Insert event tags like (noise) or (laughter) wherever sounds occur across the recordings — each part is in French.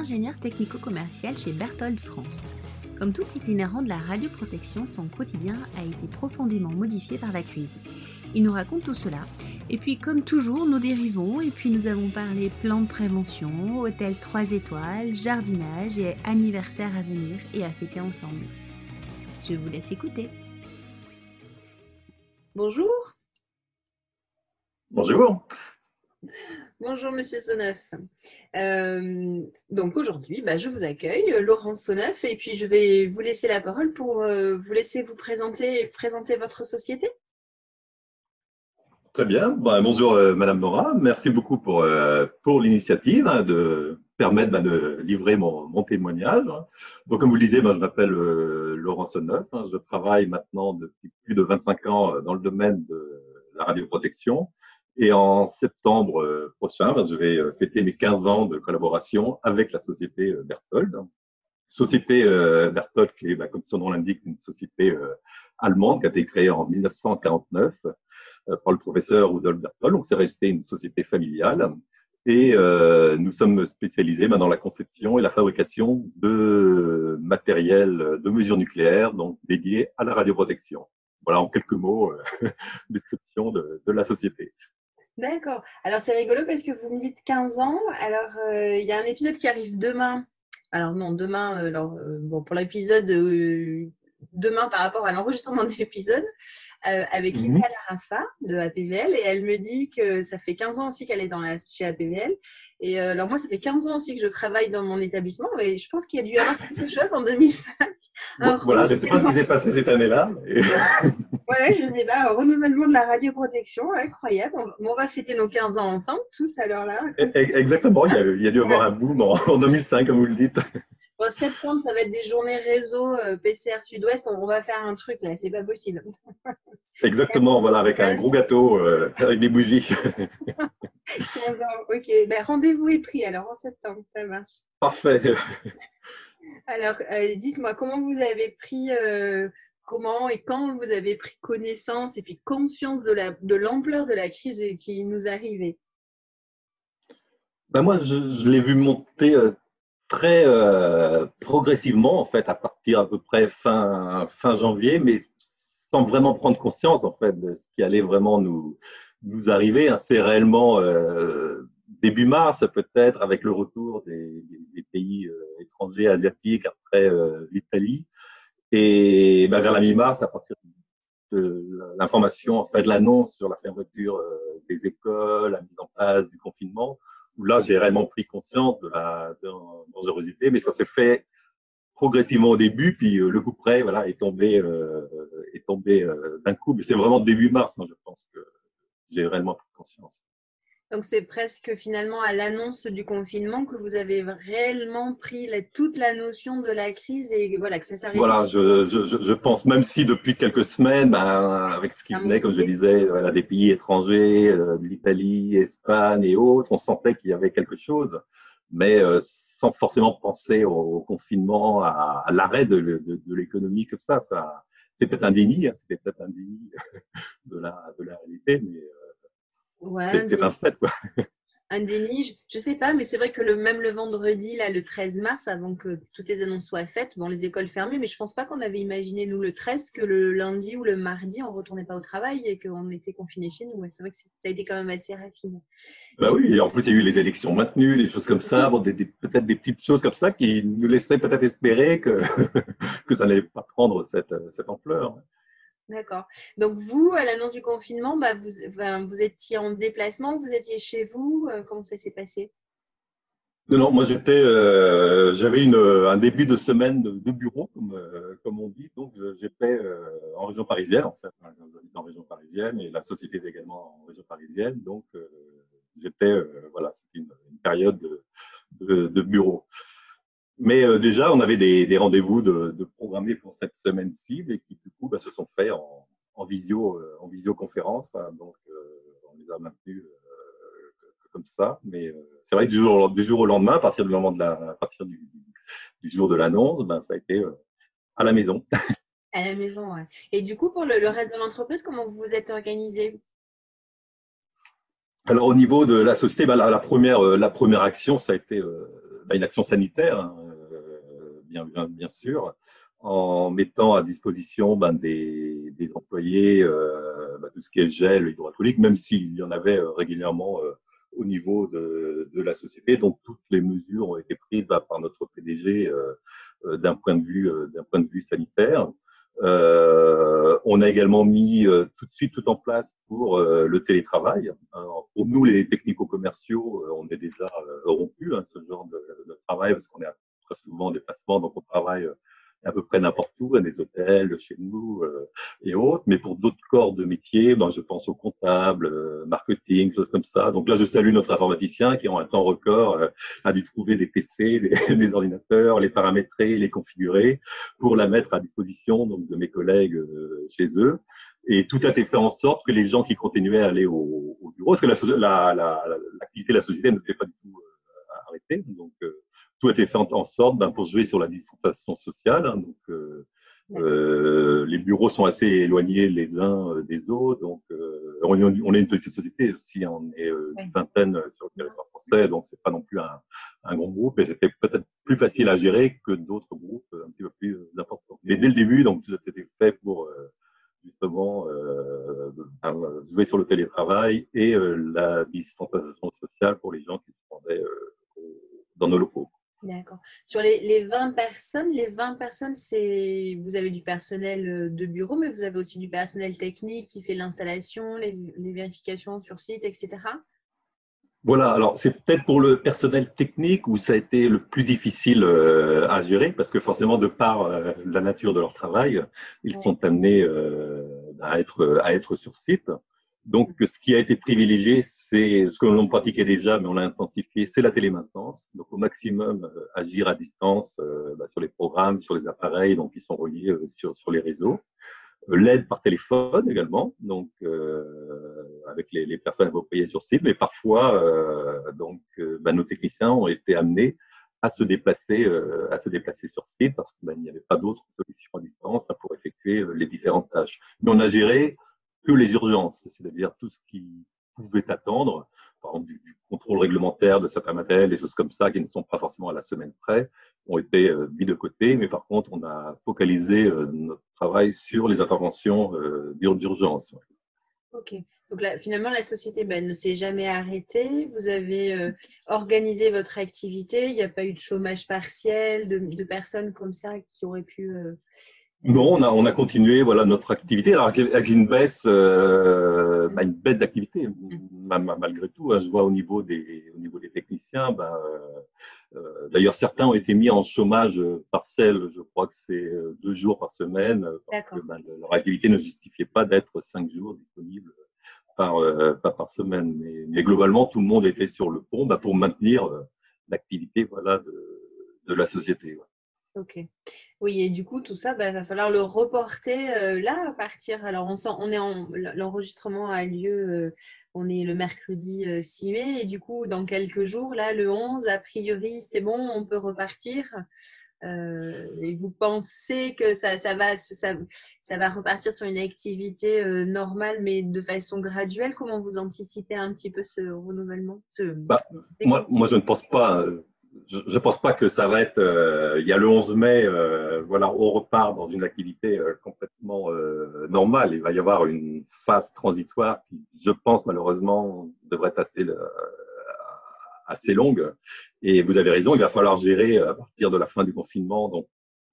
ingénieur technico-commercial chez Berthold France. Comme tout itinérant de la radioprotection, son quotidien a été profondément modifié par la crise. Il nous raconte tout cela. Et puis, comme toujours, nous dérivons et puis nous avons parlé plan de prévention, hôtel 3 étoiles, jardinage et anniversaire à venir et à fêter ensemble. Je vous laisse écouter. Bonjour. Bonjour. Bonjour Monsieur Soneuf. Euh, donc aujourd'hui, bah, je vous accueille, Laurent Soneuf, et puis je vais vous laisser la parole pour euh, vous laisser vous présenter et présenter votre société. Très bien. Bah, bonjour euh, Madame Mora. Merci beaucoup pour, pour l'initiative hein, de permettre bah, de livrer mon, témoignage. Donc comme vous le disiez, je m'appelle Laurent Soneuf. Hein. je travaille maintenant depuis plus de 25 ans dans le domaine de la radioprotection. Et en septembre euh, prochain, ben, je vais euh, fêter mes 15 ans de collaboration avec la société euh, Berthold. Société Berthold, qui est, ben, comme son nom l'indique, une société allemande qui a été créée en 1949 par le professeur Rudolf Berthold. Donc, c'est resté une société familiale. Et nous sommes spécialisés ben, dans la conception et la fabrication de matériel de mesure nucléaire, donc dédié à la radioprotection. Voilà en quelques mots, (laughs) description de, de la société. D'accord. Alors c'est rigolo parce que vous me dites 15 ans. Alors euh, il y a un épisode qui arrive demain. Alors non, demain, euh, alors, euh, bon, pour l'épisode demain par rapport à l'enregistrement (laughs) de l'épisode avec mmh. Lina Larafa de APVL et elle me dit que ça fait 15 ans aussi qu'elle est dans la, chez APVL. Et alors moi, ça fait 15 ans aussi que je travaille dans mon établissement et je pense qu'il y a dû y avoir quelque chose en 2005 voilà, je ne (laughs) sais pas ce qui s'est passé cette année-là. ouais, je ne sais pas, renouvellement de la radioprotection, incroyable. On, va fêter nos 15 ans ensemble, tous à l'heure-là. E, e, exactement, il y, a, il y a dû avoir un boom en, 2005, comme vous le dites. En septembre, ça va être des journées réseau euh, PCR Sud-Ouest. On, va faire un truc là, c'est pas possible. (laughs) Exactement, voilà, avec un gros gâteau, euh, avec des bougies. (laughs) ok, ben, rendez-vous est pris alors en septembre, ça marche. Parfait. Alors, euh, dites-moi, comment vous avez pris, euh, comment et quand vous avez pris connaissance et puis conscience de l'ampleur de, la crise qui nous arrivait? Ben Moi, je, l'ai vu monter euh, très progressivement, en fait, à partir à peu près fin, janvier, mais sans vraiment prendre conscience, en fait, de ce qui allait vraiment nous, nous arriver. Hein. C'est réellement début mars, peut-être, avec le retour des, pays euh, étrangers, asiatiques, après euh, l'Italie. Et ben, vers la mi-mars, à partir de l'information, en de l'annonce sur la fermeture euh, des écoles, la mise en place du confinement, où là, j'ai réellement pris conscience de la dangerosité, mais ça s'est fait progressivement au début, puis le coup près, voilà, est tombé, est tombé d'un coup. Mais c'est vraiment début mars, hein, je pense que j'ai réellement pris conscience. Donc c'est presque finalement à l'annonce du confinement que vous avez réellement pris toute la notion de la crise et voilà que ça s'arrête. Voilà, je, je, je, pense même si depuis quelques semaines, ben, avec ce qui venait, comme je disais, voilà, des pays étrangers, euh, l'Italie, Espagne et autres, on sentait qu'il y avait quelque chose, mais euh, sans forcément penser au, confinement, à, l'arrêt de, de, de l'économie comme ça. ça c'était un déni, hein, c'était peut-être un déni (laughs) de la, de la réalité, mais euh, Ouais, c'est un fait, quoi. (laughs) Un déni, je ne sais pas, mais c'est vrai que le, même le vendredi, là, le 13 mars, avant que toutes les annonces soient faites, bon, les écoles fermées, mais je ne pense pas qu'on avait imaginé, nous, le 13, que le lundi ou le mardi, on ne retournait pas au travail et qu'on était confinés chez nous. c'est vrai que ça a été quand même assez rapide. Bah oui, et en plus, il y a eu les élections maintenues, des choses comme ça, bon, peut-être des petites choses comme ça qui nous laissaient peut-être espérer que, (laughs) que ça n'allait pas prendre cette, cette ampleur. D'accord. Donc vous, à l'annonce du confinement, bah, vous, étiez en déplacement, vous étiez chez vous. Euh, comment ça s'est passé? Non, non, moi j'étais, euh, j'avais un début de semaine de, bureau, comme, euh, comme on dit. Donc j'étais en région parisienne, en fait. J'habite en région parisienne et la société est également en région parisienne. Donc j'étais, voilà, c'était une, période de, de bureau. Mais euh, déjà, on avait des, des rendez-vous de, de, programmés pour cette semaine-ci, et qui du coup bah, se sont faits en, en, visio, euh, en visioconférence. Hein. donc, euh, on les a maintenus comme ça. Mais c'est vrai que du jour, du jour au lendemain, à partir du moment de la, à partir du, du jour de l'annonce, ben, ça a été à la maison. À la maison, ouais. Et du coup, pour le, le reste de l'entreprise, comment vous vous êtes organisé? Alors, au niveau de la société, ben, la, la, première, la première action, ça a été bah, une action sanitaire, hein, bien, bien, sûr, en mettant à disposition ben, des, employés ben, tout ce qui est gel hydroalcoolique, même s'il y en avait régulièrement au niveau de, la société. Donc toutes les mesures ont été prises ben, par notre PDG d'un point de vue d'un point de vue sanitaire. Euh, on a également mis euh, tout de suite tout en place pour euh, le télétravail. pour nous, les technico-commerciaux, on est déjà rompus hein, ce genre de, de travail parce qu'on est très souvent en déplacement, donc on travaille à peu près n'importe où, à des hôtels, chez nous euh, et autres. Mais pour d'autres corps de métier, ben, je pense aux comptables, euh, marketing, choses comme ça. Donc là, je salue notre informaticien qui, en un temps record, euh, a dû trouver des PC, (laughs) des, ordinateurs, les paramétrer, les configurer pour la mettre à disposition donc, de mes collègues chez eux. Et tout a été fait en sorte que les gens qui continuaient à aller au, au bureau, parce que l'activité la, la, la, de la société ne s'est pas du tout arrêtée. Donc, tout a été fait en, sorte ben, pour jouer sur la distanciation sociale. Hein, donc, euh, euh, les bureaux sont assez éloignés les uns euh, des autres. Donc, euh, on, est une petite société aussi. Hein, on est une vingtaine sur le territoire français, donc c'est pas non plus un, un grand groupe. Et c'était peut-être plus facile à gérer que d'autres groupes un petit peu plus importants. Mais dès le début, donc tout a été fait pour justement euh, jouer sur le télétravail et la distanciation sociale pour les gens qui se rendaient dans nos locaux. D'accord. Sur les, les, 20 personnes, les 20 personnes, c'est vous avez du personnel euh, de bureau, mais vous avez aussi du personnel technique qui fait l'installation, les, les, vérifications sur site, etc. Voilà, alors c'est peut-être pour le personnel technique où ça a été le plus difficile euh, à gérer, parce que forcément, de par euh, la nature de leur travail, ils sont amenés à, être, à être sur site. Donc, ce qui a été privilégié, c'est ce que l'on pratiquait déjà, mais on l'a intensifié, c'est la télémaintenance. Donc, au maximum, euh, agir à distance euh, bah, sur les programmes, sur les appareils, donc qui sont reliés euh, sur, sur les réseaux. L'aide par téléphone également, donc avec les, les, personnes appropriées sur site, mais parfois, donc, bah, nos techniciens ont été amenés à se déplacer, à se déplacer sur site parce qu'il bah, n'y avait pas d'autres solutions à distance pour effectuer les différentes tâches. Mais on a géré que les urgences, c'est-à-dire tout ce qui pouvait attendre, par exemple du, contrôle réglementaire de certains matériels, des choses comme ça qui ne sont pas forcément à la semaine près, ont été euh, mis de côté, mais par contre, on a focalisé euh, notre travail sur les interventions euh, d'urgence. Ok. Donc là, finalement, la société ben, ne s'est jamais arrêtée. Vous avez organisé votre activité. Il n'y a pas eu de chômage partiel, de, de personnes comme ça qui auraient pu non, on a, on a continué voilà, notre activité alors avec une baisse, euh, bah, une baisse d'activité malgré tout. Hein, je vois au niveau des, au niveau des techniciens, bah, euh, d'ailleurs certains ont été mis en chômage partiel. Je crois que c'est euh, deux jours par semaine parce que bah, leur activité ne justifiait pas d'être cinq jours disponibles par, pas par semaine. Mais, mais, globalement, tout le monde était sur le pont pour maintenir l'activité voilà, de, de la société. Ok. Oui, et du coup, tout ça, il bah, va falloir le reporter euh, là à partir. Alors, on, sent, on est en. L'enregistrement a lieu, euh, on est le mercredi 6 euh, mai, et du coup, dans quelques jours, là, le 11, a priori, c'est bon, on peut repartir. et vous pensez que ça, ça, va, ça, ça, va repartir sur une activité normale, mais de façon graduelle? Comment vous anticipez un petit peu ce renouvellement bah, moi, moi, je ne pense pas je ne pense pas que ça va être. Euh, il y a le 11 mai, euh, voilà, on repart dans une activité euh, complètement normale. Il va y avoir une phase transitoire qui, je pense, malheureusement, devrait être assez, assez longue. Et vous avez raison, il va falloir gérer à partir de la fin du confinement, donc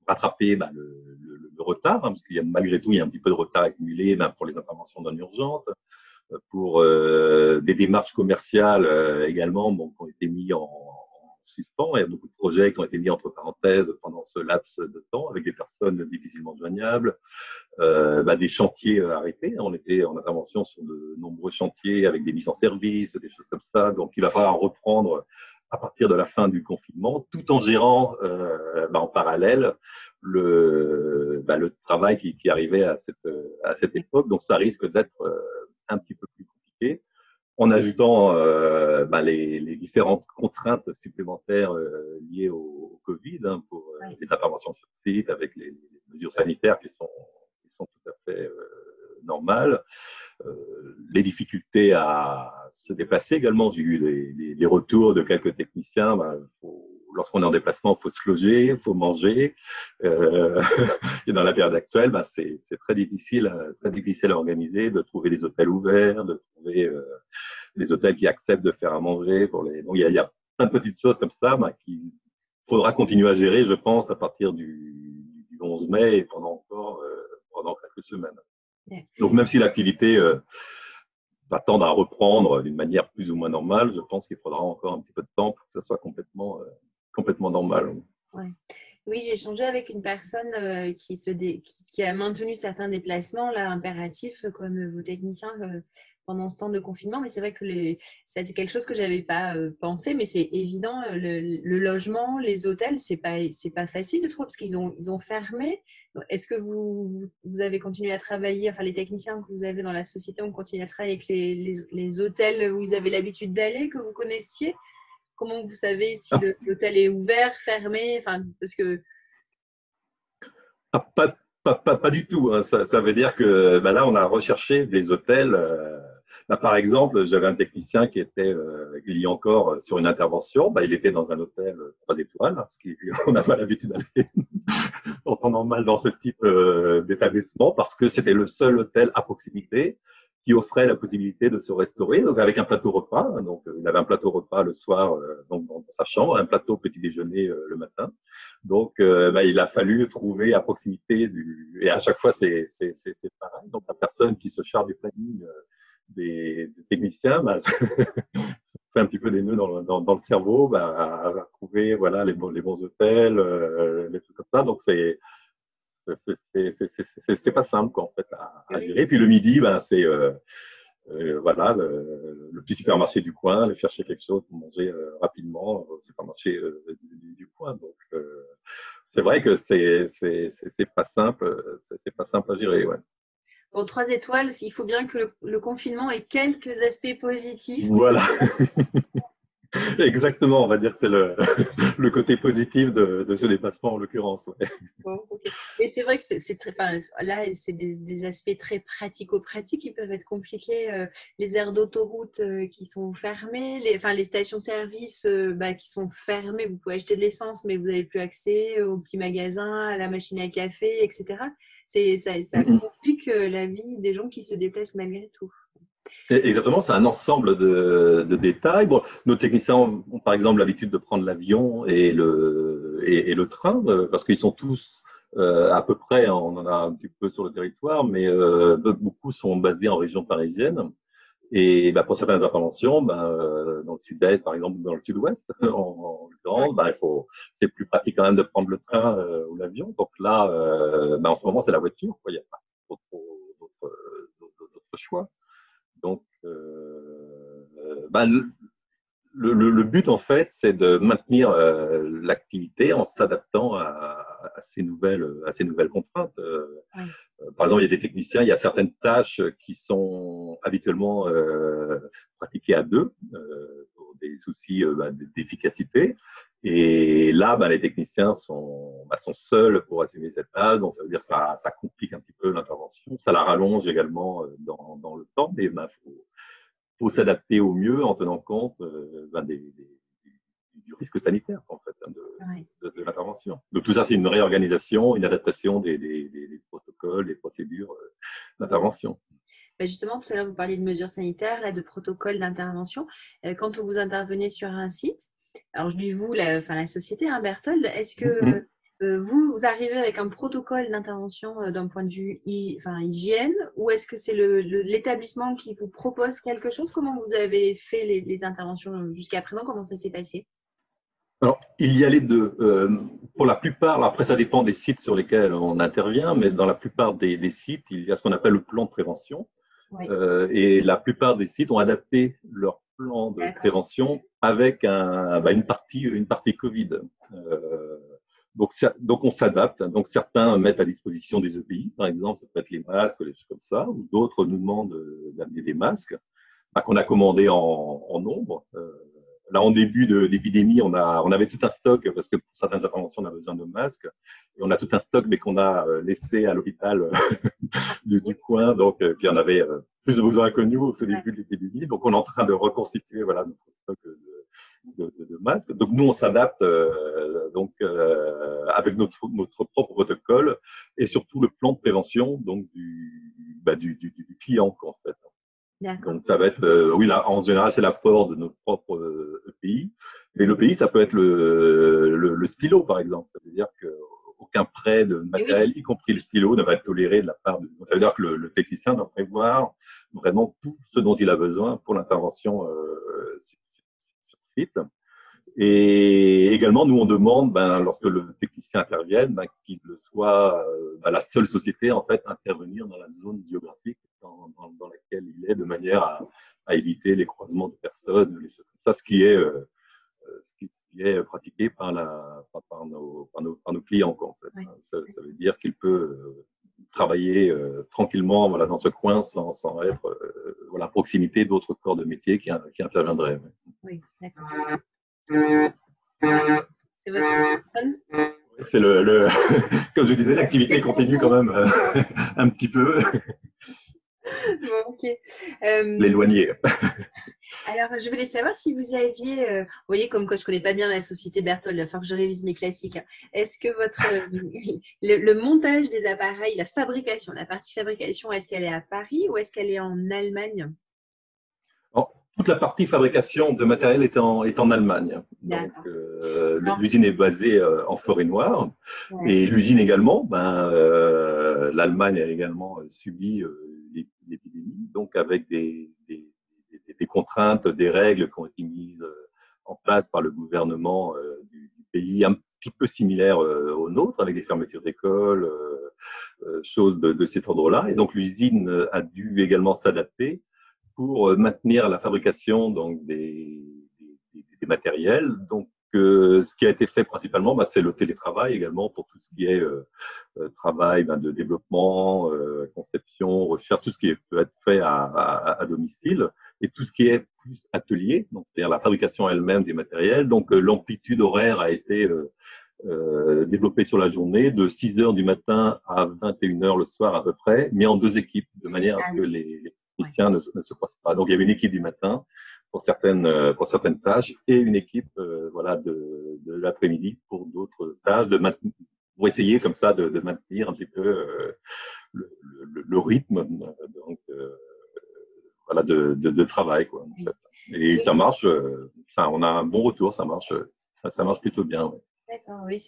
rattraper bah, le, le, le, retard, hein, parce qu'il y a malgré tout, il y a un petit peu de retard accumulé ben, pour les interventions non urgentes, pour des démarches commerciales également, bon, qui ont été mis en suspens. Il y a beaucoup de projets qui ont été mis entre parenthèses pendant ce laps de temps avec des personnes difficilement joignables, euh, bah, des chantiers euh, arrêtés. On était en intervention sur de nombreux chantiers avec des mises en service, des choses comme ça. Donc, il va falloir reprendre à partir de la fin du confinement, tout en gérant euh, bah, en parallèle le, bah, travail qui, arrivait à cette, époque. Donc, ça risque d'être un petit peu plus compliqué en ajoutant euh, bah, les, les, différentes contraintes supplémentaires euh, liées au, Covid hein, pour euh, les interventions sur site avec les, les, mesures sanitaires qui sont, qui sont tout à fait euh, normales. les difficultés à se déplacer également. J'ai eu des, retours de quelques techniciens. Bah, lorsqu'on est en déplacement, il faut se loger, il faut manger. Euh, (laughs) et dans la période actuelle, bah, c'est très difficile, très difficile à organiser, de trouver des hôtels ouverts, de trouver euh, des hôtels qui acceptent de faire à manger. Pour les... Donc il y a, y a, plein de petites choses comme ça bah, qu'il faudra continuer à gérer, je pense, à partir du, du 11 mai et pendant encore euh, pendant quelques semaines. Donc même si l'activité va tendre à reprendre d'une manière plus ou moins normale, je pense qu'il faudra encore un petit peu de temps pour que ça soit complètement, euh, complètement normal. Oui, j'ai échangé avec une personne euh, qui, a maintenu certains déplacements là, impératifs, comme vos techniciens, pendant ce temps de confinement. Mais c'est vrai que c'est quelque chose que je n'avais pas euh, pensé, mais c'est évident. Euh, le, logement, les hôtels, pas c'est pas facile de trouver parce qu'ils ont fermé. Est-ce que vous, vous avez continué à travailler, enfin les techniciens que vous avez dans la société ont continué à travailler avec les, les, hôtels où ils avaient l'habitude d'aller, que vous connaissiez? Comment vous savez si l'hôtel est ouvert, fermé Enfin, parce que ah, pas, pas, pas, du tout. Hein. Ça, ça, veut dire que bah là, on a recherché des hôtels. Euh, bah, par exemple, j'avais un technicien qui était, euh, il y a encore, euh, sur une intervention. Bah, il était dans un hôtel euh, trois étoiles, parce qu'on (laughs) n'a pas l'habitude d'aller en temps normal dans ce type d'établissement, parce que c'était le seul hôtel à proximité qui offrait la possibilité de se restaurer, donc avec un plateau repas. Donc, il avait un plateau repas le soir donc dans, sa chambre, un plateau petit déjeuner le matin. Donc, bah, il a fallu trouver à proximité du. Et à chaque fois, c'est pareil. Donc, la personne qui se charge du planning des, techniciens, bah, (laughs) ça fait un petit peu des nœuds dans, dans, dans le cerveau, bah, à, trouver voilà, les, bons, les bons hôtels, euh, les trucs comme ça. Donc, c'est c'est pas simple quoi, en fait, à, gérer. Puis le midi, ben, c'est euh, euh, voilà, le, le, petit supermarché du coin, aller chercher quelque chose pour manger euh, rapidement au supermarché du, du, coin. Donc, c'est vrai que c'est pas simple, c'est pas simple à gérer. Ouais. Bon, trois étoiles, il faut bien que le, confinement ait quelques aspects positifs. Voilà. (laughs) (laughs) Exactement, on va dire que c'est le, (laughs) le, côté positif de, de ce déplacement en l'occurrence. Ouais. Bon, Et c'est vrai que c'est très, enfin, là, c'est des, des, aspects très pratico-pratiques qui peuvent être compliqués. Euh, les aires d'autoroute euh, qui sont fermées, les, enfin, les stations-service euh, bah, qui sont fermées. Vous pouvez acheter de l'essence, mais vous n'avez plus accès aux petits magasins, à la machine à café, etc. Ça, ça complique la vie des gens qui se déplacent malgré tout. Exactement, c'est un ensemble de, de, détails. Bon, nos techniciens ont, par exemple l'habitude de prendre l'avion et le, et, le train, euh, parce qu'ils sont tous euh, à peu près, on en a un petit peu sur le territoire, mais euh, beaucoup sont basés en région parisienne. Et bah, pour certaines interventions, bah, dans le sud-est, par exemple, dans le sud-ouest, (laughs) en, en l'occurrence, bah, il faut, c'est plus pratique quand même de prendre le train ou l'avion. Donc là, bah, en ce moment, c'est la voiture. Il n'y a pas d'autres choix. Donc, euh, bah, le, le, but, en fait, c'est de maintenir euh, l'activité en s'adaptant à, à, ces nouvelles, à ces nouvelles contraintes. Euh, par exemple, il y a des techniciens, il y a certaines tâches qui sont habituellement pratiquées à deux pour des soucis bah, d'efficacité. Et là, bah, les techniciens sont, bah, sont seuls pour assumer cette tâche, donc ça veut dire que ça, ça complique un petit peu l'intervention, ça la rallonge également euh, dans, dans le temps, mais il bah, faut, faut s'adapter au mieux en tenant compte euh, des, des, du risque sanitaire en fait hein, de, de, l'intervention. Donc tout ça, c'est une réorganisation, une adaptation des, des protocoles, des procédures euh, d'intervention. justement, tout à l'heure, vous parliez de mesures sanitaires, là, de protocoles d'intervention. quand vous intervenez sur un site, alors je dis vous, la, enfin, la société, hein, Berthold, est-ce que mhm. euh, vous, arrivez avec un protocole d'intervention euh, d'un point de vue enfin, hygiène ou est-ce que c'est l'établissement qui vous propose quelque chose? Comment vous avez fait les, interventions jusqu'à présent? Comment ça s'est passé? Alors, il y a les deux. Euh, pour la plupart, après ça dépend des sites sur lesquels on intervient, mais dans la plupart des, des sites, il y a ce qu'on appelle le plan de prévention. Euh, et la plupart des sites ont adapté leur plan de prévention avec un, bah, une, partie, une partie Covid. Euh, donc, donc, on s'adapte. Donc, certains mettent à disposition des EPI, par exemple, ça peut être les masques, des choses comme ça, ou d'autres nous demandent d'amener des masques bah, qu'on a commandés en, en nombre. Euh, là, en début d'épidémie, on, a, on avait tout un stock, parce que pour certaines interventions, on a besoin de masques. Et on a tout un stock, mais qu'on a euh, laissé à l'hôpital euh, (laughs) du, du, coin. Donc, euh, puis on avait plus de besoins que nous au début de l'épidémie. Donc, on est en train de reconstituer voilà, notre stock de, de, de, masque. Donc nous, on s'adapte donc avec notre, notre propre protocole et surtout le plan de prévention donc du, bah, du, du, du client en fait. Donc ça va être, euh, oui, là, en général, c'est l'apport de notre propre euh, pays. Mais le pays, ça peut être le, le, stylo, par exemple. Ça veut qu'aucun prêt de matériel, y compris le stylo, ne va être toléré de la part de. Ça veut dire que le, technicien doit prévoir vraiment tout ce dont il a besoin pour l'intervention euh, sur, sur, site. Et également, nous, on demande, ben, lorsque le technicien intervienne, ben, qu'il soit euh, ben, la seule société en fait intervenir dans la zone géographique dans, dans, dans laquelle il est, de manière à, à, éviter les croisements de personnes, les choses comme ça, ce qui est euh, ce qui, ce qui, est pratiqué par, la, par, nos, par, nos, par nos, clients. Quoi, en fait. Ça, ça, veut dire qu'il peut travailler euh, tranquillement voilà, dans ce coin sans, sans être euh, voilà, à proximité d'autres corps de métier qui, qui interviendraient. Oui, d'accord. C'est votre téléphone? C'est le, le, (laughs) comme je disais, l'activité continue quand même euh, (laughs) un petit peu. (laughs) Bon. Euh, L'éloigner. alors, je voulais savoir si vous aviez, euh, vous voyez, comme quoi je ne connais pas bien la société Berthold, il va falloir que je révise mes classiques. Hein. Est-ce que votre, (laughs) le, le, montage des appareils, la fabrication, la partie fabrication, est-ce qu'elle est à Paris ou est-ce qu'elle est en Allemagne? Toute la partie fabrication de matériel est en, est en Allemagne. Donc, euh, l'usine est basée euh, en Forêt-Noire. Ouais. Et l'usine également, ben, euh, l'Allemagne a également subi euh, l'épidémie, donc avec des, des, contraintes, des règles qui ont été mises euh, en place par le gouvernement euh, du, pays, un petit peu similaires aux nôtres, avec des fermetures d'écoles, choses de, de cet ordre-là. Et donc l'usine a dû également s'adapter pour euh, maintenir la fabrication donc, des, des, des matériels. Donc, euh, ce qui a été fait principalement, bah, c'est le télétravail également pour tout ce qui est euh, euh travail ben, de développement, euh, conception, recherche, tout ce qui peut être fait à, à, à, domicile et tout ce qui est plus atelier, donc c'est-à-dire la fabrication elle-même des matériels. Donc l'amplitude horaire a été développée sur la journée de 6 heures du matin à 21 heures le soir à peu près, mais en deux équipes de manière à ce que les, les techniciens ne, ne, se croisent pas. Donc il y avait une équipe du matin pour certaines euh, pour certaines tâches et une équipe euh, voilà de, de l'après-midi pour d'autres tâches de pour essayer comme ça de, de maintenir un petit peu euh, le, le, le, rythme donc euh, voilà de, de, travail quoi en fait. et ça marche ça on a un bon retour ça marche ça, ça marche plutôt bien ouais. D'accord, oui.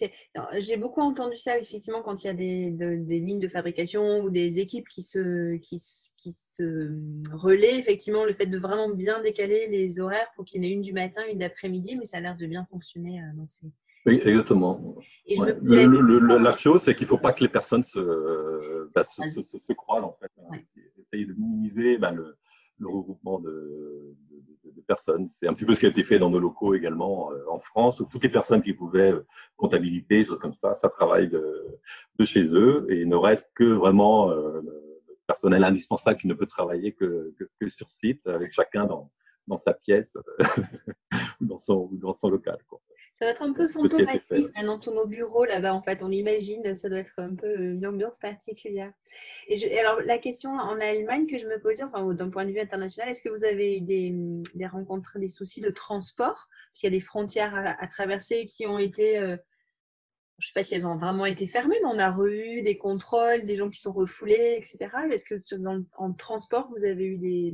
J'ai beaucoup entendu ça, effectivement, quand il y a des, de, des, lignes de fabrication ou des équipes qui se, qui, qui se relaient, effectivement, le fait de vraiment bien décaler les horaires pour qu'il y en ait une du matin, une d'après-midi, mais ça a l'air de bien fonctionner. Euh, donc oui, exactement. Ouais. Le, le, le, la chose, c'est qu'il ne faut pas que les personnes se, bah, se, se, se, croient, en fait. Hein. Ouais. Essayer de minimiser bah, le, le regroupement de C'est un petit peu ce qui a été fait dans nos locaux également euh, en France, où toutes les personnes qui pouvaient euh, comptabilité, choses comme ça, ça travaille de, chez eux et il ne reste que vraiment euh, le personnel indispensable qui ne peut travailler que, sur site, avec chacun dans, sa pièce (laughs) ou dans son, local. Ça doit être un peu fantomatique tous nos bureaux là-bas. En fait, on imagine, ça doit être un peu une ambiance particulière. Et, je, alors, la question en Allemagne que je me posais, enfin, d'un point de vue international, est-ce que vous avez eu des, des rencontres, des soucis de transport? Parce qu'il y a des frontières à, à traverser qui ont été. Euh, je ne sais pas si elles ont vraiment été fermées, mais on a eu des contrôles, des gens qui sont refoulés, etc. Est-ce que dans, en transport, vous avez eu des,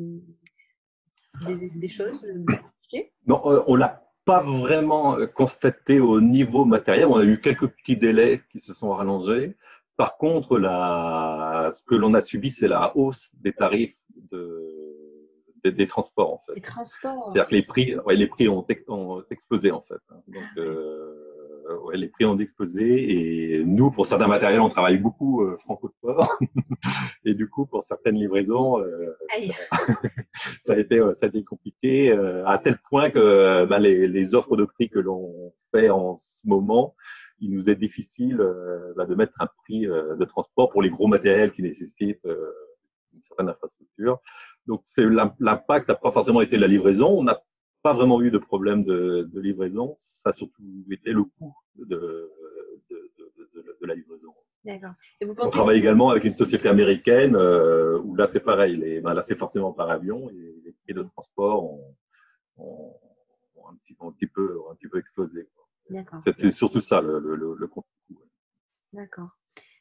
des, des choses compliquées Non, euh, on l'a pas vraiment constaté au niveau matériel. On a eu quelques petits délais qui se sont rallongés. Par contre, la, ce que l'on a subi, c'est la hausse des tarifs de, des, des, transports en fait. Les transports. C'est-à-dire que les prix, ouais, les prix ont, ont explosé en fait. Donc, ah, euh, euh, ouais, les prix ont explosé et nous, pour certains matériels, on travaille beaucoup euh, franco de port (laughs) et du coup, pour certaines livraisons, euh, (laughs) ça, a été, ça a été compliqué euh, à tel point que bah, les, les, offres de prix que l'on fait en ce moment, il nous est difficile euh, bah, de mettre un prix euh, de transport pour les gros matériels qui nécessitent une certaine infrastructure. Donc, c'est l'impact, ça n'a pas forcément été la livraison. On a pas vraiment eu de problème de, de, livraison. Ça a surtout été le coût de, de, de la livraison. D'accord. On travaille que... également avec une société américaine euh, où là c'est pareil. Les, ben là c'est forcément par avion et les prix de transport ont, ont, ont un un petit peu, un petit peu explosé. D'accord. C'est surtout ça le, le, le, D'accord.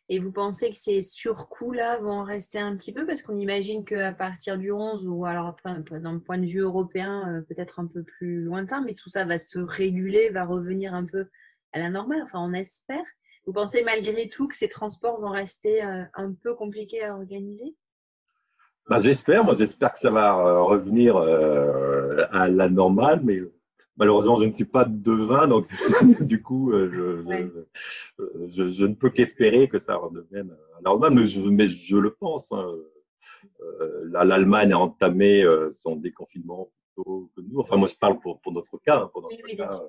Et vous pensez que ces surcoûts-là vont rester un petit peu? Parce qu'on imagine qu'à partir du 11, ou alors dans le point de vue européen, euh, peut-être un peu plus lointain, mais tout ça va se réguler, va revenir un peu à la normale, enfin on espère. Vous pensez malgré tout que ces transports vont rester euh, un peu compliqués à organiser? Bah, J'espère, moi j'espère que ça va euh, revenir à la normale, mais Malheureusement, je ne suis pas devin, donc (laughs) du coup, euh, je, je, ne peux qu'espérer que ça redevienne normal, mais je, mais je le pense. Hein. Euh, L'Allemagne a entamé euh, son déconfinement plutôt que nous. Enfin, moi, je parle pour, pour notre cas, hein, pour notre cas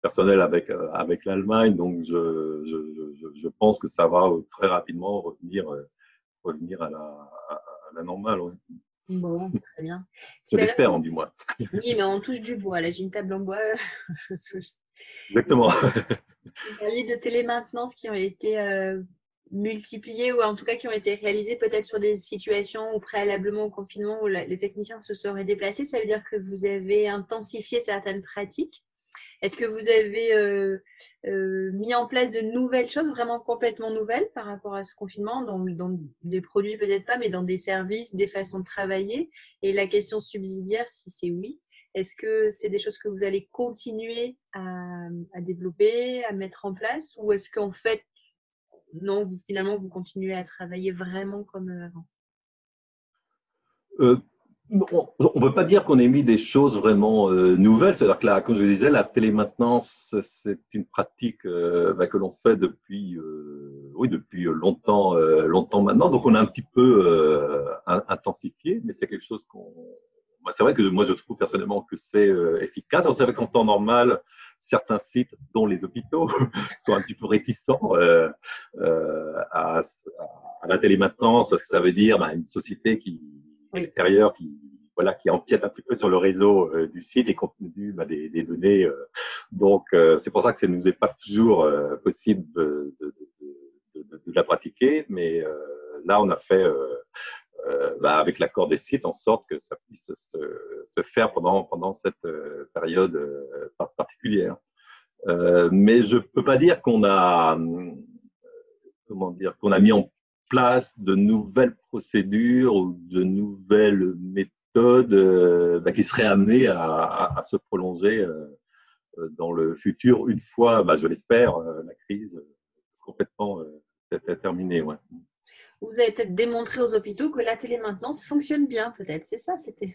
personnel avec, avec l'Allemagne, donc je, je, pense que ça va très rapidement revenir, revenir à la, à, la normale. Bon, très bien. Je l'espère, du moins. Oui, mais on touche du bois. Là, j'ai une table en bois. (laughs) Exactement. Vous parliez de télémaintenance qui ont été euh, multipliées ou en tout cas qui ont été réalisées peut-être sur des situations où préalablement au confinement où les techniciens se seraient déplacés. Ça veut dire que vous avez intensifié certaines pratiques est-ce que vous avez euh, euh, mis en place de nouvelles choses, vraiment complètement nouvelles par rapport à ce confinement, dans, des produits peut-être pas, mais dans des services, des façons de travailler? Et la question subsidiaire, si c'est oui, est-ce que c'est des choses que vous allez continuer à, développer, à mettre en place? Ou est-ce qu'en fait, non, finalement, vous continuez à travailler vraiment comme avant? Euh, on ne peut pas dire qu'on ait mis des choses vraiment euh, nouvelles. C'est-à-dire que là, comme je disais, la télémaintenance, c'est une pratique euh, bah, que l'on fait depuis, euh, oui, depuis longtemps, longtemps maintenant. Donc, on a un petit peu intensifié, mais c'est quelque chose qu'on. Bah, c'est vrai que moi, je trouve personnellement que c'est efficace. On savait qu'en temps normal, certains sites, dont les hôpitaux, (laughs) sont un petit peu réticents à, à, la télémaintenance, parce que ça veut dire bah, une société qui extérieur qui voilà qui empiète un petit peu sur le réseau euh, du site et compte tenu bah, des, données. Euh. donc euh, c'est pour ça que ça ne nous est pas toujours possible de, la pratiquer, mais là on a fait bah, avec l'accord des sites en sorte que ça puisse se, faire pendant pendant cette période particulière. mais je peux pas dire qu'on a comment dire qu'on a mis en place de nouvelles procédures ou de nouvelles méthodes euh, bah, qui seraient amenées à, se prolonger euh, euh, dans le futur une fois, bah, je l'espère, la crise complètement terminée. Ouais. Vous avez peut-être démontré aux hôpitaux que la télémaintenance fonctionne bien, peut-être. C'est ça, c'était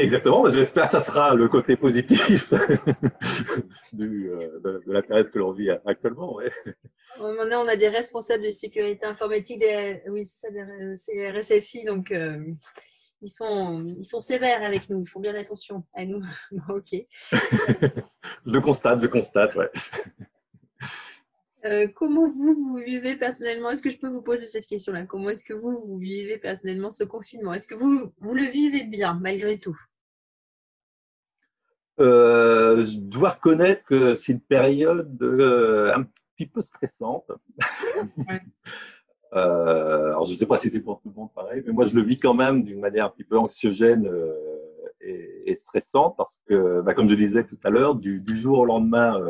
Exactement, j'espère que ça sera le côté positif (laughs) du, euh, de, la période que l'on vit actuellement. Ouais. Maintenant, on a des responsables de sécurité informatique, des, oui, c'est ça, des, RSSI, donc euh, ils, sont, ils sont sévères avec nous, ils font bien attention à nous. (laughs) ok. (laughs) je constate, je constate, ouais. Euh, comment vous, vous vivez personnellement? Est-ce que je peux vous poser cette question-là? Comment est-ce que vous, vous vivez personnellement ce confinement? Est-ce que vous, vous le vivez bien malgré tout? Euh, Je dois reconnaître que c'est une période euh, un petit peu stressante. (laughs) alors, je ne sais pas si c'est pour tout le monde pareil, mais moi, je le vis quand même d'une manière un petit peu anxiogène et, stressante parce que, bah, comme je disais tout à l'heure, du, jour au lendemain,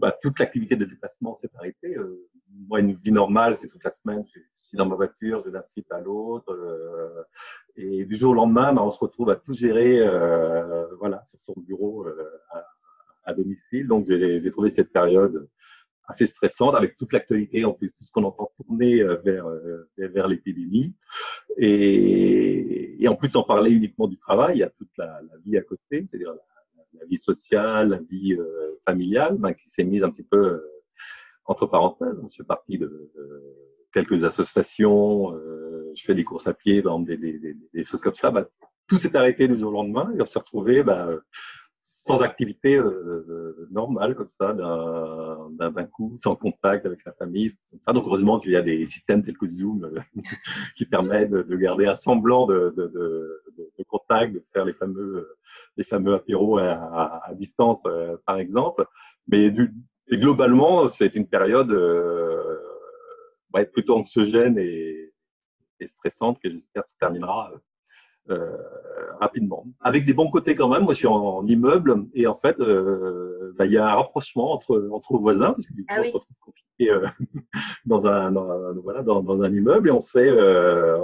bah, toute l'activité de déplacement s'est arrêtée. Euh, moi, une vie normale, c'est toute la semaine, je, suis dans ma voiture, je vais d'un site à l'autre. Euh, et du jour au lendemain, bah, on se retrouve à tout gérer euh, voilà, sur son bureau à, domicile. Donc, j'ai trouvé cette période assez stressante avec toute l'actualité, en plus tout ce qu'on entend tourner vers, vers l'épidémie. Et, et, en plus, en parler uniquement du travail, il y a toute la, vie à côté, c'est-à-dire la vie sociale, la vie euh, familiale, ben, qui s'est mise un petit peu euh, entre parenthèses. Je suis parti de, quelques associations, euh, je fais des courses à pied, des, choses comme ça. Ben, tout s'est arrêté du jour au lendemain et on s'est retrouvé ben, sans activité euh, normale comme ça, d'un coup, sans contact avec la famille. ça. Donc heureusement qu'il y a des systèmes tels que Zoom (laughs) qui permettent de, garder un semblant de, de, de, contact, de faire les fameux les fameux apéros à, à, distance, euh, par exemple. Mais du, globalement, c'est une période euh, plutôt anxiogène et, et stressante que j'espère se terminera euh, rapidement. Avec des bons côtés quand même. Moi, je suis en, immeuble et en fait, euh, bah, il y a un rapprochement entre entre voisins parce que du coup, Ah on oui. se retrouve confié euh, (laughs) dans un dans, voilà dans, dans un immeuble et on s'est euh,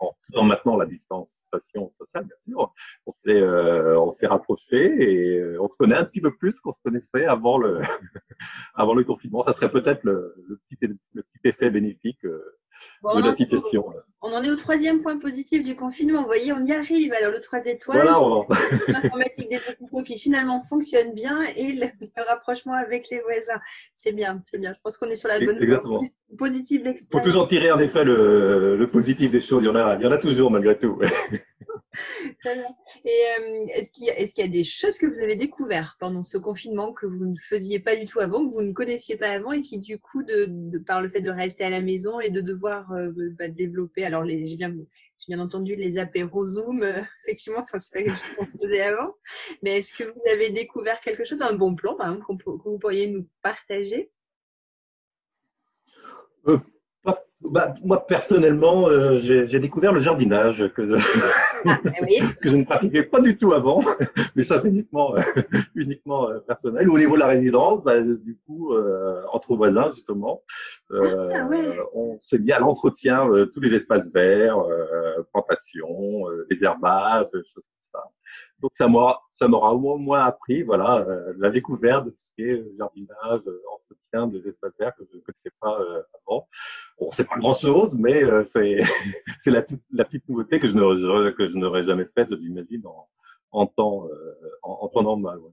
en en maintenant la distanciation sociale bien sûr, on s'est euh, on s'est rapproché et on se connaît un petit peu plus qu'on se connaissait avant le (laughs) avant le confinement. Ça serait peut-être le, le petit le petit effet bénéfique euh, Bon, de la situation. On en est au troisième point positif du confinement. Vous voyez, on y arrive. Alors, le 3 étoiles, Voilà, l'informatique (laughs) des hôpitaux qui finalement fonctionne bien et le, le rapprochement avec les voisins. C'est bien, c'est bien. Je pense qu'on est sur la bonne voie. Exactement. Positive Il faut toujours tirer en effet le, le positif des choses. Il y en a, il y en a toujours malgré tout. (laughs) Et euh, est-ce qu'il y, a- des choses que vous avez découvertes pendant ce confinement que vous ne faisiez pas du tout avant, que vous ne connaissiez pas avant et qui, du coup, de, par le fait de rester à la maison et de devoir euh, bah, développer, alors j'ai bien, entendu les apéros Zoom, euh, (laughs) effectivement, ça c'est pas quelque chose qu'on faisait avant, mais est-ce que vous avez découvert quelque chose, un bon plan, par exemple, qu'on que vous pourriez nous partager? Bah, moi, personnellement, j'ai découvert le jardinage que, Ah, (laughs) que je ne pratiquais pas du tout avant, (laughs) mais ça, c'est uniquement, euh, uniquement euh, personnel. Au niveau de la résidence, bah, du coup, euh, entre voisins, justement, Ah, ouais. on s'est mis à l'entretien, euh, tous les espaces verts, euh, plantations, euh, des herbages, choses comme ça. Donc, ça m'aura ça m'aura au moins, moins appris voilà, euh, la découverte de tout ce qui est jardinage, euh, entretien des espaces verts que je ne connaissais pas euh, avant. Bon, c'est pas grand-chose, mais euh, c'est (laughs) c'est la, la petite nouveauté que je n'aurais que je n'aurais jamais faite, j'imagine, en, en temps euh, en, en temps normal. ouais.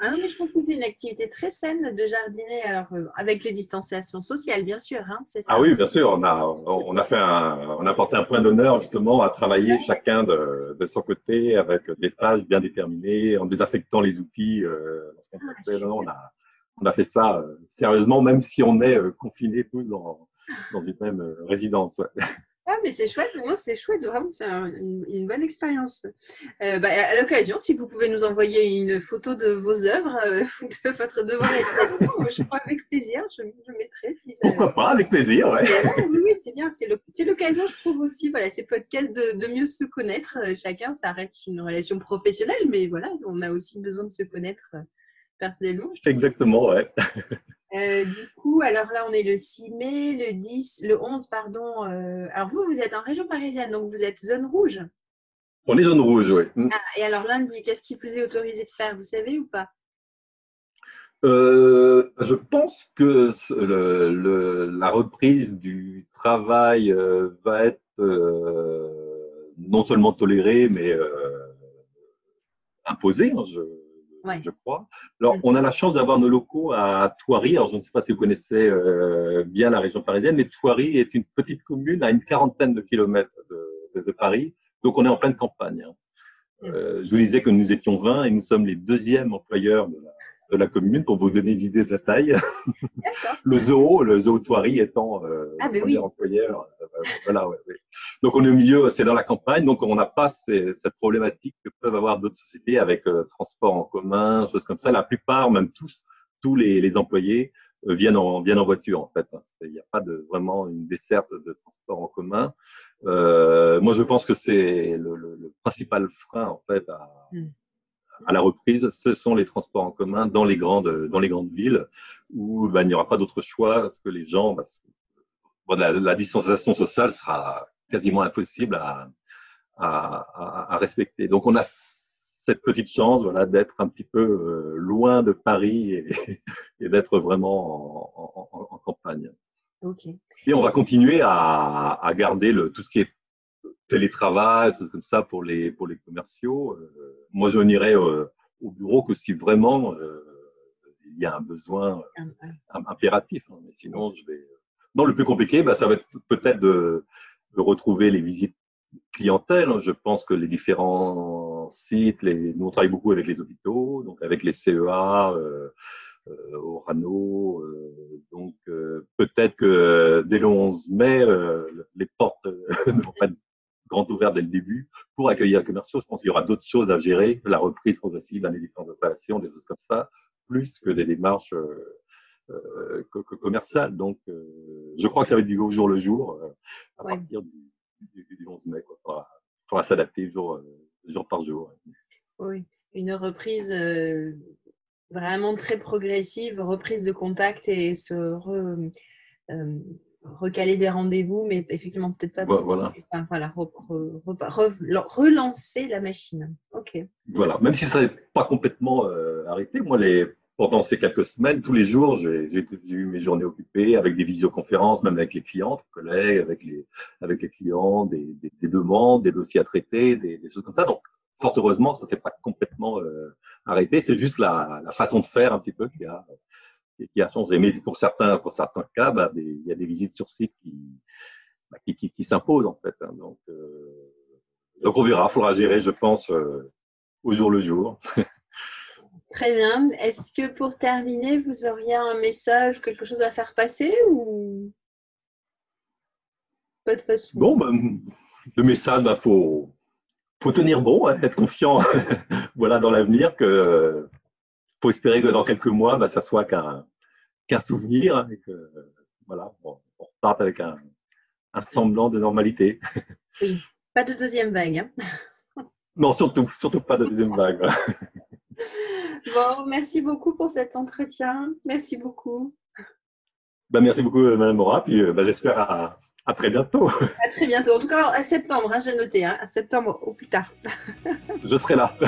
Ah non, mais je pense que c'est une activité très saine de jardiner, alors euh, avec les distanciations sociales, bien sûr, hein, ça. Ah oui, bien sûr, on a on a fait un, on a porté un point d'honneur justement à travailler chacun de, de son côté avec des tâches bien déterminées, en désaffectant les outils. Euh, lorsqu'on Ah, passait. Non, non, on a on a fait ça euh, sérieusement, même si on est euh, confinés tous dans dans une même euh, résidence. ouais. Ah, mais c'est chouette, non, c'est chouette, vraiment, c'est un- une, une bonne expérience. Euh, bah, à l'occasion, si vous pouvez nous envoyer une photo de vos œuvres, euh, (laughs) de votre devoir je crois avec plaisir, je, je mettrai. Si ça... Pourquoi pas, avec plaisir. Ouais. Oui, oui, c'est bien, c'est l'occasion, je trouve aussi, voilà, ces podcasts de, de mieux se connaître. euh, Chacun, ça reste une relation professionnelle, mais voilà, on a aussi besoin de se connaître euh, personnellement. Exactement, ouais. Euh, du coup, alors là, on est le 6 mai, le 10, le 11, pardon. euh, alors vous, vous êtes en région parisienne, donc vous êtes zone rouge. On est zone rouge, oui. Ah, et alors lundi, qu'est-ce qui vous est autorisé de faire, vous savez ou pas? Euh, je pense que ce- le, le- la reprise du travail va être non seulement tolérée, mais imposée, hein, je, Ouais. je crois. Alors, Mm. on a la chance d'avoir nos locaux à Thoiry. Alors, je ne sais pas si vous connaissez euh, bien la région parisienne, mais Thoiry est une petite commune à une quarantaine de kilomètres de, de- de Paris. Donc, on est en pleine campagne. hein. Mm. Euh, je vous disais que nous étions 20 et nous sommes les deuxièmes employeurs de la, de la commune pour vous donner une idée de la taille. (laughs) Le zoo, le zoo Thoiry étant euh, Ah, le premier oui. employeur. euh, voilà, ouais, ouais. Donc on est au milieu, c'est dans la campagne, donc on n'a pas ces- cette problématique que peuvent avoir d'autres sociétés avec euh, transport en commun, choses comme ça. La plupart, même tous, tous les, les employés euh, viennent en viennent en voiture en fait. hein. Il n'y a pas de vraiment une desserte de transport en commun. Euh, moi, je pense que c'est le, le- le principal frein en fait à, Mm. à la reprise, ce sont les transports en commun dans les grandes dans les grandes villes où ben, il n'y aura pas d'autre choix parce que les gens, ben, la, la distanciation sociale sera quasiment impossible à, à, à- à respecter. Donc on a cette petite chance voilà, d'être un petit peu euh, loin de Paris et, et d'être vraiment en, en- en campagne. Et on va continuer à, à garder le, tout ce qui est télétravail, tout comme ça pour les, pour les commerciaux. Euh, moi, je n'irai euh, au bureau que si vraiment euh, il y a un besoin im- impératif. hein. Mais sinon, je vais. Non, le plus compliqué, bah, ça va être peut-être de, de retrouver les visites clientèle. Je pense que les différents sites, les... nous on travaille beaucoup avec les hôpitaux, donc avec les CEA, euh, euh, Orano. euh, donc euh, peut-être que dès le 11 mai, euh, les portes euh, (laughs) ne vont pas être grandes ouvertes dès le début pour accueillir les commerciaux. Je pense qu'il y aura d'autres choses à gérer, la reprise progressive dans les différentes installations, des choses comme ça, plus que des démarches euh, euh, co- co- commerciales. Donc euh, je crois que ça va être du au jour le jour euh, à Ouais. partir du, du, du 11 mai. Quoi. Faudra, faudra s'adapter jour, jour par jour. Oui, une reprise vraiment très progressive, reprise de contact et se recaler des rendez-vous, mais effectivement peut-être pas. Voilà. voilà, relancer la machine. Ok. Voilà, même si ça n'est pas complètement arrêté, moi les pendant ces quelques semaines, tous les jours, j'ai eu mes journées occupées avec des visioconférences, même avec les clients, collègues, avec les, avec les clients, des, des, demandes, des dossiers à traiter, des, des, choses comme ça. Donc, fort heureusement, ça s'est pas complètement euh, arrêté. C'est juste la, la, façon de faire un petit peu qui a, qui a changé. Mais pour certains, pour certains cas, bah, il y a des visites sur site qui, bah, qui, qui s'imposent en fait. Hein. Donc, euh, donc, on verra. Il faudra gérer, je pense, euh, au jour le jour. (laughs) Très bien. Est-ce que pour terminer, vous auriez un message, quelque chose à faire passer ou pas de façon? Bon, ben, le message, il bah, faut, faut tenir bon, hein, être confiant (laughs) voilà, dans l'avenir, que faut espérer que dans quelques mois, bah, ça soit qu'un souvenir et que voilà, on reparte avec un, un, semblant de normalité. Oui, pas de deuxième vague. Hein. non, surtout, surtout pas de deuxième vague. (laughs) Bon, merci beaucoup pour cet entretien. Merci beaucoup. Bah, merci beaucoup, euh, Madame Mora. Puis bah, j'espère à, très bientôt. (laughs) À très bientôt. En tout cas, à septembre, hein, j'ai noté. Hein, à septembre au plus tard. (laughs) Je serai là. (laughs)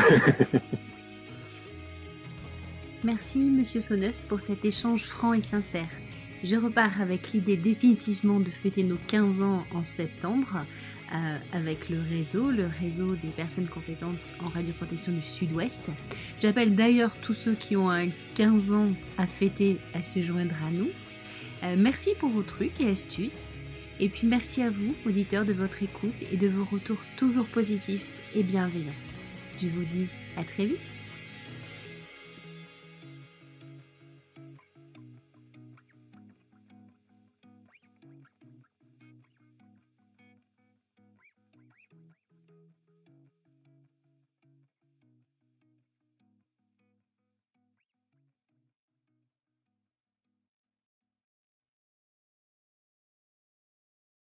merci, Monsieur Sonneuf, pour cet échange franc et sincère. Je repars avec l'idée définitivement de fêter nos 15 ans en septembre. Euh, avec le réseau, le réseau des personnes compétentes en radioprotection du Sud-Ouest. J'appelle d'ailleurs tous ceux qui ont un 15 ans à fêter à se joindre à nous. Euh, merci pour vos trucs et astuces. Et puis merci à vous, auditeurs, de votre écoute et de vos retours toujours positifs et bienveillants. Je vous dis à très vite.